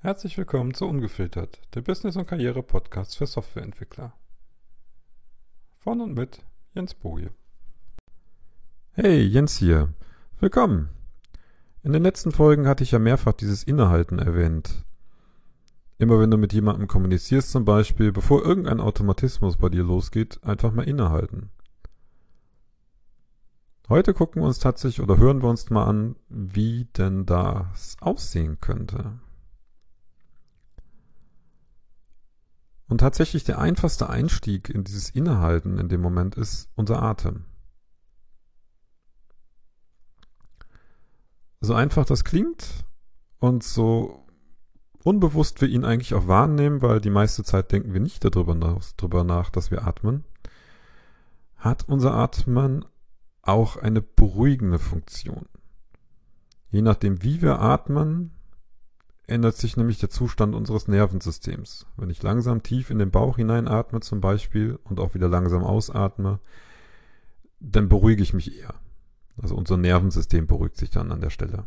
Herzlich willkommen zu Ungefiltert, der Business- und Karriere-Podcast für Softwareentwickler. Von und mit Jens Boje. Hey, Jens hier. Willkommen. In den letzten Folgen hatte ich ja mehrfach dieses Innehalten erwähnt. Immer wenn du mit jemandem kommunizierst zum Beispiel, bevor irgendein Automatismus bei dir losgeht, einfach mal innehalten. Heute gucken wir uns tatsächlich oder hören wir uns mal an, wie denn das aussehen könnte. Und tatsächlich der einfachste Einstieg in dieses Innehalten in dem Moment ist unser Atem. So einfach das klingt und so unbewusst wir ihn eigentlich auch wahrnehmen, weil die meiste Zeit denken wir nicht darüber nach, darüber nach dass wir atmen, hat unser Atmen auch eine beruhigende Funktion. Je nachdem, wie wir atmen, ändert sich nämlich der Zustand unseres Nervensystems. Wenn ich langsam tief in den Bauch hineinatme zum Beispiel und auch wieder langsam ausatme, dann beruhige ich mich eher. Also unser Nervensystem beruhigt sich dann an der Stelle.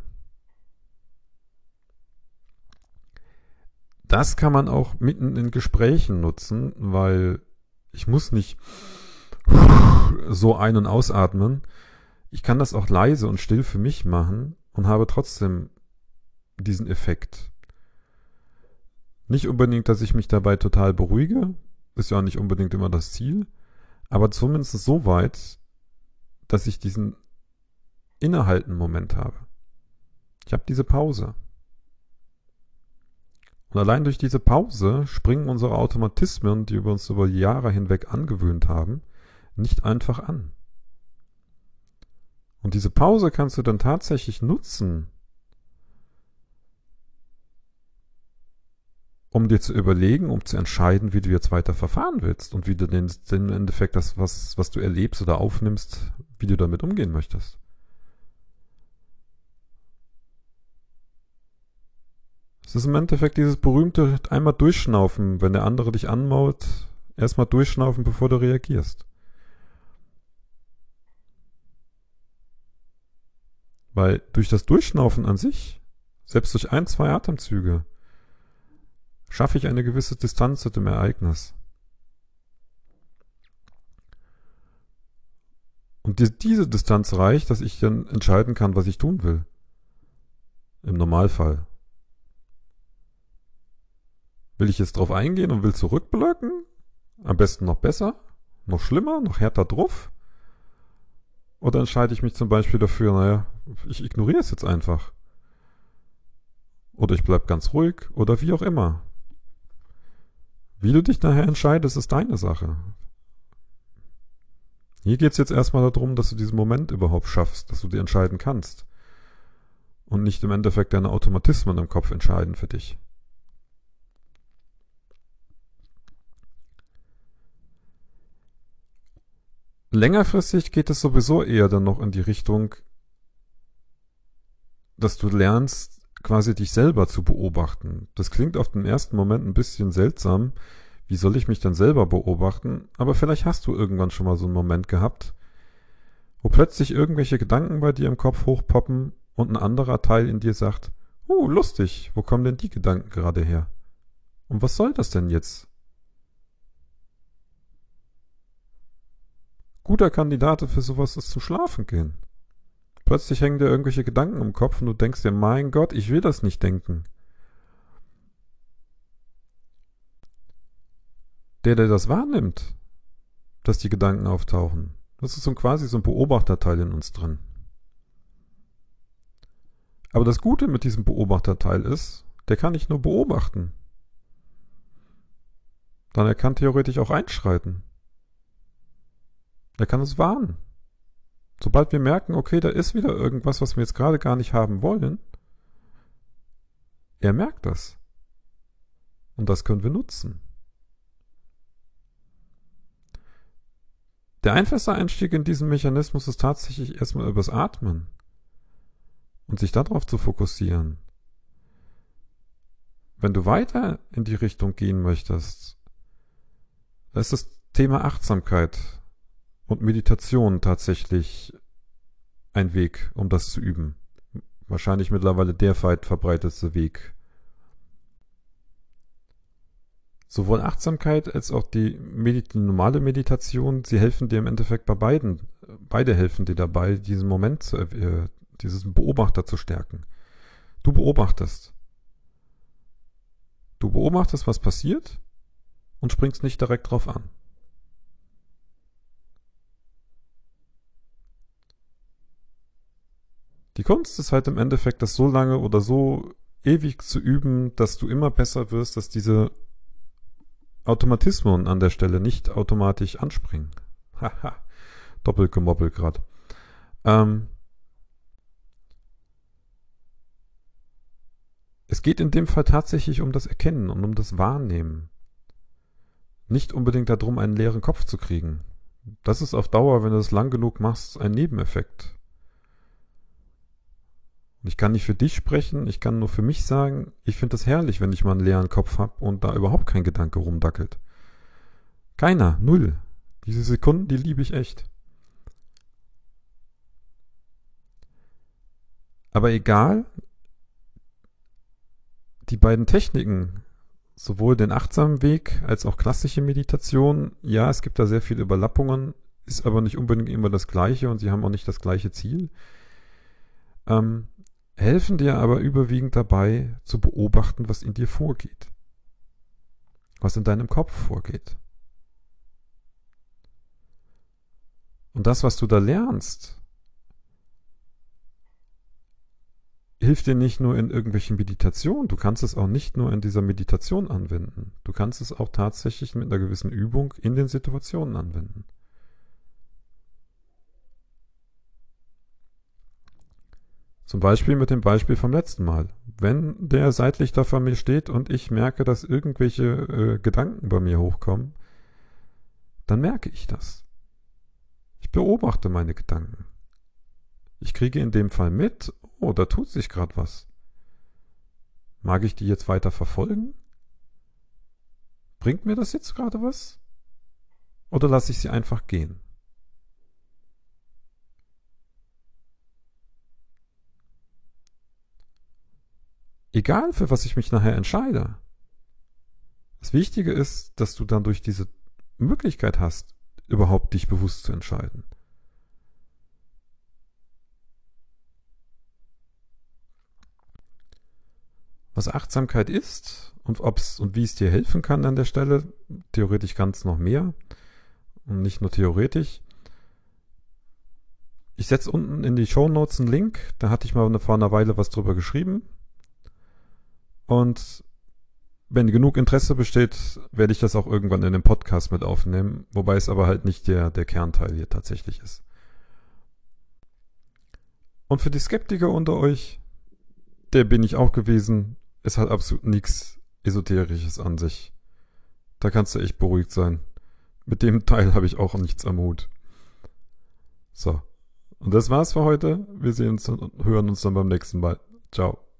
Das kann man auch mitten in Gesprächen nutzen, weil ich muss nicht so ein- und ausatmen. Ich kann das auch leise und still für mich machen und habe trotzdem diesen Effekt. Nicht unbedingt, dass ich mich dabei total beruhige, ist ja auch nicht unbedingt immer das Ziel, aber zumindest so weit, dass ich diesen innehalten Moment habe. Ich habe diese Pause. Und allein durch diese Pause springen unsere Automatismen, die wir uns über Jahre hinweg angewöhnt haben, nicht einfach an. Und diese Pause kannst du dann tatsächlich nutzen, um dir zu überlegen, um zu entscheiden, wie du jetzt weiter verfahren willst und wie du den, den Endeffekt das, was, was du erlebst oder aufnimmst, wie du damit umgehen möchtest. Es ist im Endeffekt dieses berühmte einmal durchschnaufen, wenn der andere dich anmaut, erstmal durchschnaufen, bevor du reagierst. Weil durch das Durchschnaufen an sich, selbst durch ein, zwei Atemzüge, schaffe ich eine gewisse Distanz zu dem Ereignis. Und die, diese Distanz reicht, dass ich dann entscheiden kann, was ich tun will. Im Normalfall. Will ich jetzt drauf eingehen und will zurückblöcken? Am besten noch besser? Noch schlimmer? Noch härter drauf? Oder entscheide ich mich zum Beispiel dafür, naja, ich ignoriere es jetzt einfach. Oder ich bleib ganz ruhig oder wie auch immer. Wie du dich nachher entscheidest, ist deine Sache. Hier geht es jetzt erstmal darum, dass du diesen Moment überhaupt schaffst, dass du dir entscheiden kannst. Und nicht im Endeffekt deine Automatismen im Kopf entscheiden für dich. Längerfristig geht es sowieso eher dann noch in die Richtung, dass du lernst, quasi dich selber zu beobachten. Das klingt auf den ersten Moment ein bisschen seltsam. Wie soll ich mich denn selber beobachten? Aber vielleicht hast du irgendwann schon mal so einen Moment gehabt, wo plötzlich irgendwelche Gedanken bei dir im Kopf hochpoppen und ein anderer Teil in dir sagt, uh, lustig, wo kommen denn die Gedanken gerade her? Und was soll das denn jetzt? Guter Kandidat für sowas ist zu schlafen gehen. Plötzlich hängen dir irgendwelche Gedanken im Kopf und du denkst dir, mein Gott, ich will das nicht denken. Der, der das wahrnimmt, dass die Gedanken auftauchen, das ist so quasi so ein Beobachterteil in uns drin. Aber das Gute mit diesem Beobachterteil ist, der kann nicht nur beobachten. Dann er kann theoretisch auch einschreiten. Er kann es warnen. Sobald wir merken, okay, da ist wieder irgendwas, was wir jetzt gerade gar nicht haben wollen, er merkt das. Und das können wir nutzen. Der einfachste Einstieg in diesen Mechanismus ist tatsächlich erstmal übers Atmen und sich darauf zu fokussieren. Wenn du weiter in die Richtung gehen möchtest, ist das Thema Achtsamkeit und Meditation tatsächlich ein Weg, um das zu üben. Wahrscheinlich mittlerweile der weit verbreitetste Weg. sowohl Achtsamkeit als auch die, Medi die normale Meditation, sie helfen dir im Endeffekt bei beiden. Beide helfen dir dabei, diesen Moment, zu, äh, dieses Beobachter zu stärken. Du beobachtest. Du beobachtest, was passiert und springst nicht direkt drauf an. Die Kunst ist halt im Endeffekt, das so lange oder so ewig zu üben, dass du immer besser wirst, dass diese Automatismen an der Stelle nicht automatisch anspringen. Haha, doppelgemobbelt gerade. Ähm, es geht in dem Fall tatsächlich um das Erkennen und um das Wahrnehmen. Nicht unbedingt darum, einen leeren Kopf zu kriegen. Das ist auf Dauer, wenn du es lang genug machst, ein Nebeneffekt. Und ich kann nicht für dich sprechen, ich kann nur für mich sagen, ich finde es herrlich, wenn ich mal einen leeren Kopf habe und da überhaupt kein Gedanke rumdackelt. Keiner, null. Diese Sekunden, die liebe ich echt. Aber egal, die beiden Techniken, sowohl den achtsamen Weg als auch klassische Meditation, ja, es gibt da sehr viele Überlappungen, ist aber nicht unbedingt immer das gleiche und sie haben auch nicht das gleiche Ziel. Ähm, helfen dir aber überwiegend dabei zu beobachten, was in dir vorgeht, was in deinem Kopf vorgeht. Und das, was du da lernst, hilft dir nicht nur in irgendwelchen Meditationen, du kannst es auch nicht nur in dieser Meditation anwenden, du kannst es auch tatsächlich mit einer gewissen Übung in den Situationen anwenden. Zum Beispiel mit dem Beispiel vom letzten Mal. Wenn der seitlich da vor mir steht und ich merke, dass irgendwelche äh, Gedanken bei mir hochkommen, dann merke ich das. Ich beobachte meine Gedanken. Ich kriege in dem Fall mit, oh, da tut sich gerade was. Mag ich die jetzt weiter verfolgen? Bringt mir das jetzt gerade was? Oder lasse ich sie einfach gehen? Egal, für was ich mich nachher entscheide. Das Wichtige ist, dass du dann durch diese Möglichkeit hast, überhaupt dich bewusst zu entscheiden. Was Achtsamkeit ist und ob's und wie es dir helfen kann an der Stelle, theoretisch ganz noch mehr und nicht nur theoretisch. Ich setze unten in die Show Notes einen Link, da hatte ich mal vor einer Weile was drüber geschrieben. Und wenn genug Interesse besteht, werde ich das auch irgendwann in den Podcast mit aufnehmen, wobei es aber halt nicht der, der Kernteil hier tatsächlich ist. Und für die Skeptiker unter euch, der bin ich auch gewesen, es hat absolut nichts Esoterisches an sich. Da kannst du echt beruhigt sein. Mit dem Teil habe ich auch nichts am Hut. So. Und das war's für heute. Wir sehen uns und hören uns dann beim nächsten Mal. Ciao.